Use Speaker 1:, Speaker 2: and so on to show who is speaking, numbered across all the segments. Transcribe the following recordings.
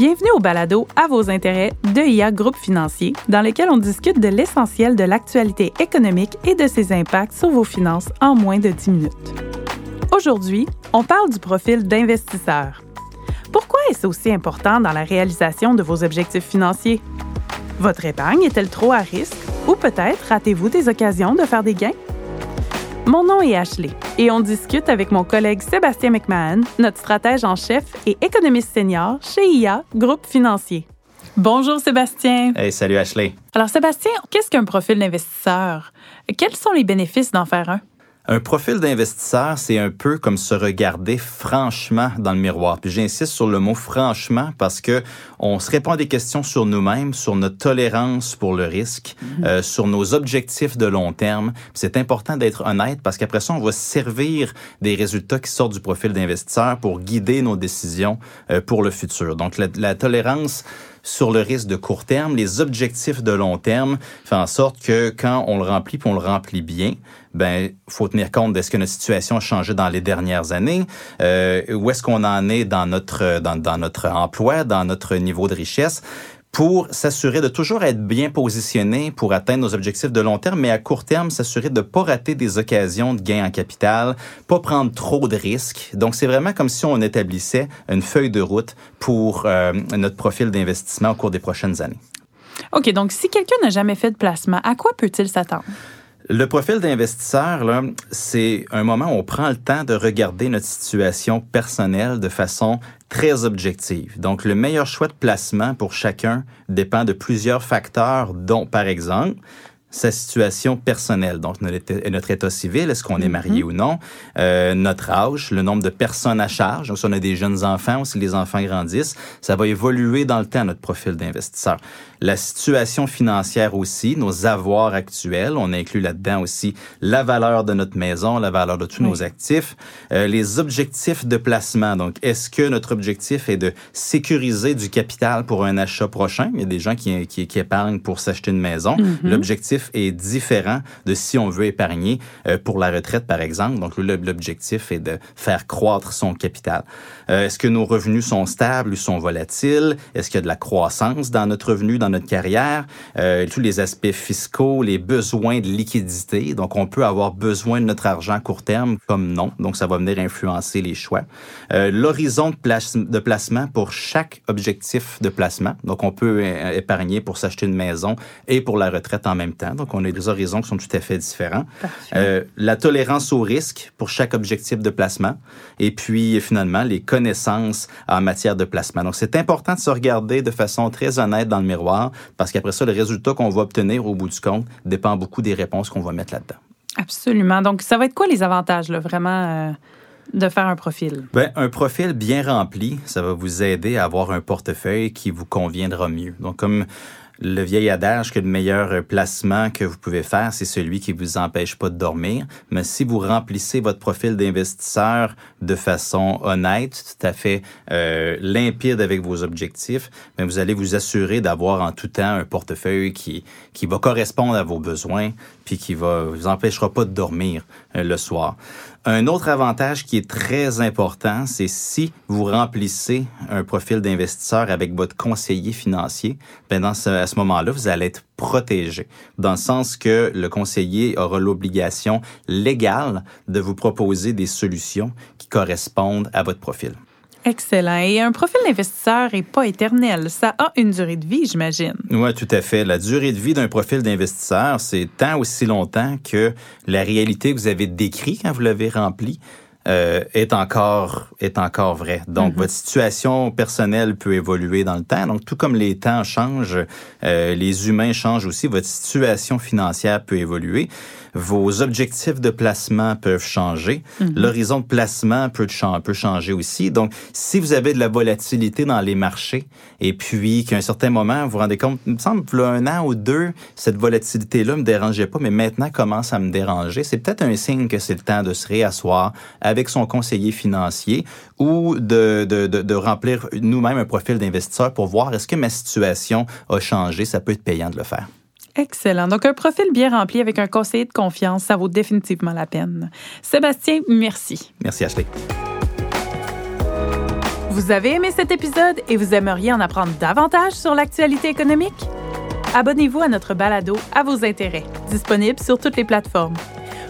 Speaker 1: Bienvenue au balado À vos intérêts de IA Groupe Financier, dans lequel on discute de l'essentiel de l'actualité économique et de ses impacts sur vos finances en moins de 10 minutes. Aujourd'hui, on parle du profil d'investisseur. Pourquoi est-ce aussi important dans la réalisation de vos objectifs financiers? Votre épargne est-elle trop à risque ou peut-être ratez-vous des occasions de faire des gains? Mon nom est Ashley et on discute avec mon collègue Sébastien McMahon, notre stratège en chef et économiste senior chez IA Groupe Financier. Bonjour Sébastien.
Speaker 2: Hey, salut Ashley.
Speaker 1: Alors Sébastien, qu'est-ce qu'un profil d'investisseur? Quels sont les bénéfices d'en faire un?
Speaker 2: Un profil d'investisseur, c'est un peu comme se regarder franchement dans le miroir. Puis j'insiste sur le mot franchement parce que on se répond à des questions sur nous-mêmes, sur notre tolérance pour le risque, mhm. euh, sur nos objectifs de long terme. C'est important d'être honnête parce qu'après ça, on va servir des résultats qui sortent du profil d'investisseur pour guider nos décisions euh, pour le futur. Donc la, la tolérance sur le risque de court terme, les objectifs de long terme, fait en sorte que quand on le remplit, puis on le remplit bien, ben faut tenir compte de ce que notre situation a changé dans les dernières années, euh, où est-ce qu'on en est dans notre dans, dans notre emploi, dans notre niveau de richesse? Pour s'assurer de toujours être bien positionné pour atteindre nos objectifs de long terme, mais à court terme, s'assurer de ne pas rater des occasions de gain en capital, pas prendre trop de risques. Donc, c'est vraiment comme si on établissait une feuille de route pour euh, notre profil d'investissement au cours des prochaines années.
Speaker 1: OK, donc si quelqu'un n'a jamais fait de placement, à quoi peut-il s'attendre?
Speaker 2: Le profil d'investisseur, c'est un moment où on prend le temps de regarder notre situation personnelle de façon très objective. Donc, le meilleur choix de placement pour chacun dépend de plusieurs facteurs, dont, par exemple, sa situation personnelle, donc notre état, civil, est-ce qu'on est marié mm-hmm. ou non, euh, notre âge, le nombre de personnes à charge, donc si on a des jeunes enfants ou si les enfants grandissent, ça va évoluer dans le temps notre profil d'investisseur. La situation financière aussi, nos avoirs actuels, on inclut là-dedans aussi la valeur de notre maison, la valeur de tous nos actifs, euh, les objectifs de placement. Donc, est-ce que notre objectif est de sécuriser du capital pour un achat prochain? Il y a des gens qui, qui, qui épargnent pour s'acheter une maison. Mm-hmm. L'objectif est différent de si on veut épargner euh, pour la retraite, par exemple. Donc, l'objectif est de faire croître son capital. Euh, est-ce que nos revenus sont stables ou sont volatiles? Est-ce qu'il y a de la croissance dans notre revenu, dans notre carrière, euh, tous les aspects fiscaux, les besoins de liquidité. Donc, on peut avoir besoin de notre argent à court terme comme non. Donc, ça va venir influencer les choix. L'horizon de placement pour chaque objectif de placement. Donc, on peut épargner pour s'acheter une maison et pour la retraite en même temps. Donc, on a des horizons qui sont tout à fait différents. Euh, la tolérance au risque pour chaque objectif de placement. Et puis, finalement, les connaissances en matière de placement. Donc, c'est important de se regarder de façon très honnête dans le miroir parce qu'après ça, le résultat qu'on va obtenir au bout du compte dépend beaucoup des réponses qu'on va mettre là-dedans.
Speaker 1: Absolument. Donc, ça va être quoi les avantages, là, vraiment? Euh, de faire un profil?
Speaker 2: Bien, un profil bien rempli, ça va vous aider à avoir un portefeuille qui vous conviendra mieux. Donc, comme le vieil adage que le meilleur placement que vous pouvez faire, c'est celui qui vous empêche pas de dormir. Mais si vous remplissez votre profil d'investisseur de façon honnête, tout à fait euh, limpide avec vos objectifs, bien, vous allez vous assurer d'avoir en tout temps un portefeuille qui, qui va correspondre à vos besoins, puis qui va vous empêchera pas de dormir euh, le soir. Un autre avantage qui est très important, c'est si vous remplissez un profil d'investisseur avec votre conseiller financier, pendant ce, à ce moment-là, vous allez être protégé, dans le sens que le conseiller aura l'obligation légale de vous proposer des solutions qui correspondent à votre profil.
Speaker 1: Excellent. Et un profil d'investisseur n'est pas éternel. Ça a une durée de vie, j'imagine.
Speaker 2: Oui, tout à fait. La durée de vie d'un profil d'investisseur, c'est tant aussi longtemps que la réalité que vous avez décrite quand vous l'avez rempli euh, est encore est encore vrai. Donc mm-hmm. votre situation personnelle peut évoluer dans le temps. Donc tout comme les temps changent, euh, les humains changent aussi. Votre situation financière peut évoluer vos objectifs de placement peuvent changer. Mhm. L'horizon de placement peut, peut changer aussi. Donc, si vous avez de la volatilité dans les marchés et puis qu'à un certain moment, vous vous rendez compte, il me semble, un an ou deux, cette volatilité-là me dérangeait pas, mais maintenant commence à me déranger, c'est peut-être un signe que c'est le temps de se réasseoir avec son conseiller financier ou de, de, de, de remplir nous-mêmes un profil d'investisseur pour voir est-ce que ma situation a changé. Ça peut être payant de le faire.
Speaker 1: Excellent. Donc, un profil bien rempli avec un conseiller de confiance, ça vaut définitivement la peine. Sébastien, merci.
Speaker 2: Merci, Ashley.
Speaker 1: Vous avez aimé cet épisode et vous aimeriez en apprendre davantage sur l'actualité économique? Abonnez-vous à notre balado à vos intérêts, disponible sur toutes les plateformes.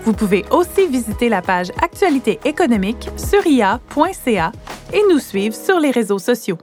Speaker 1: Vous pouvez aussi visiter la page Actualité économique sur ia.ca et nous suivre sur les réseaux sociaux.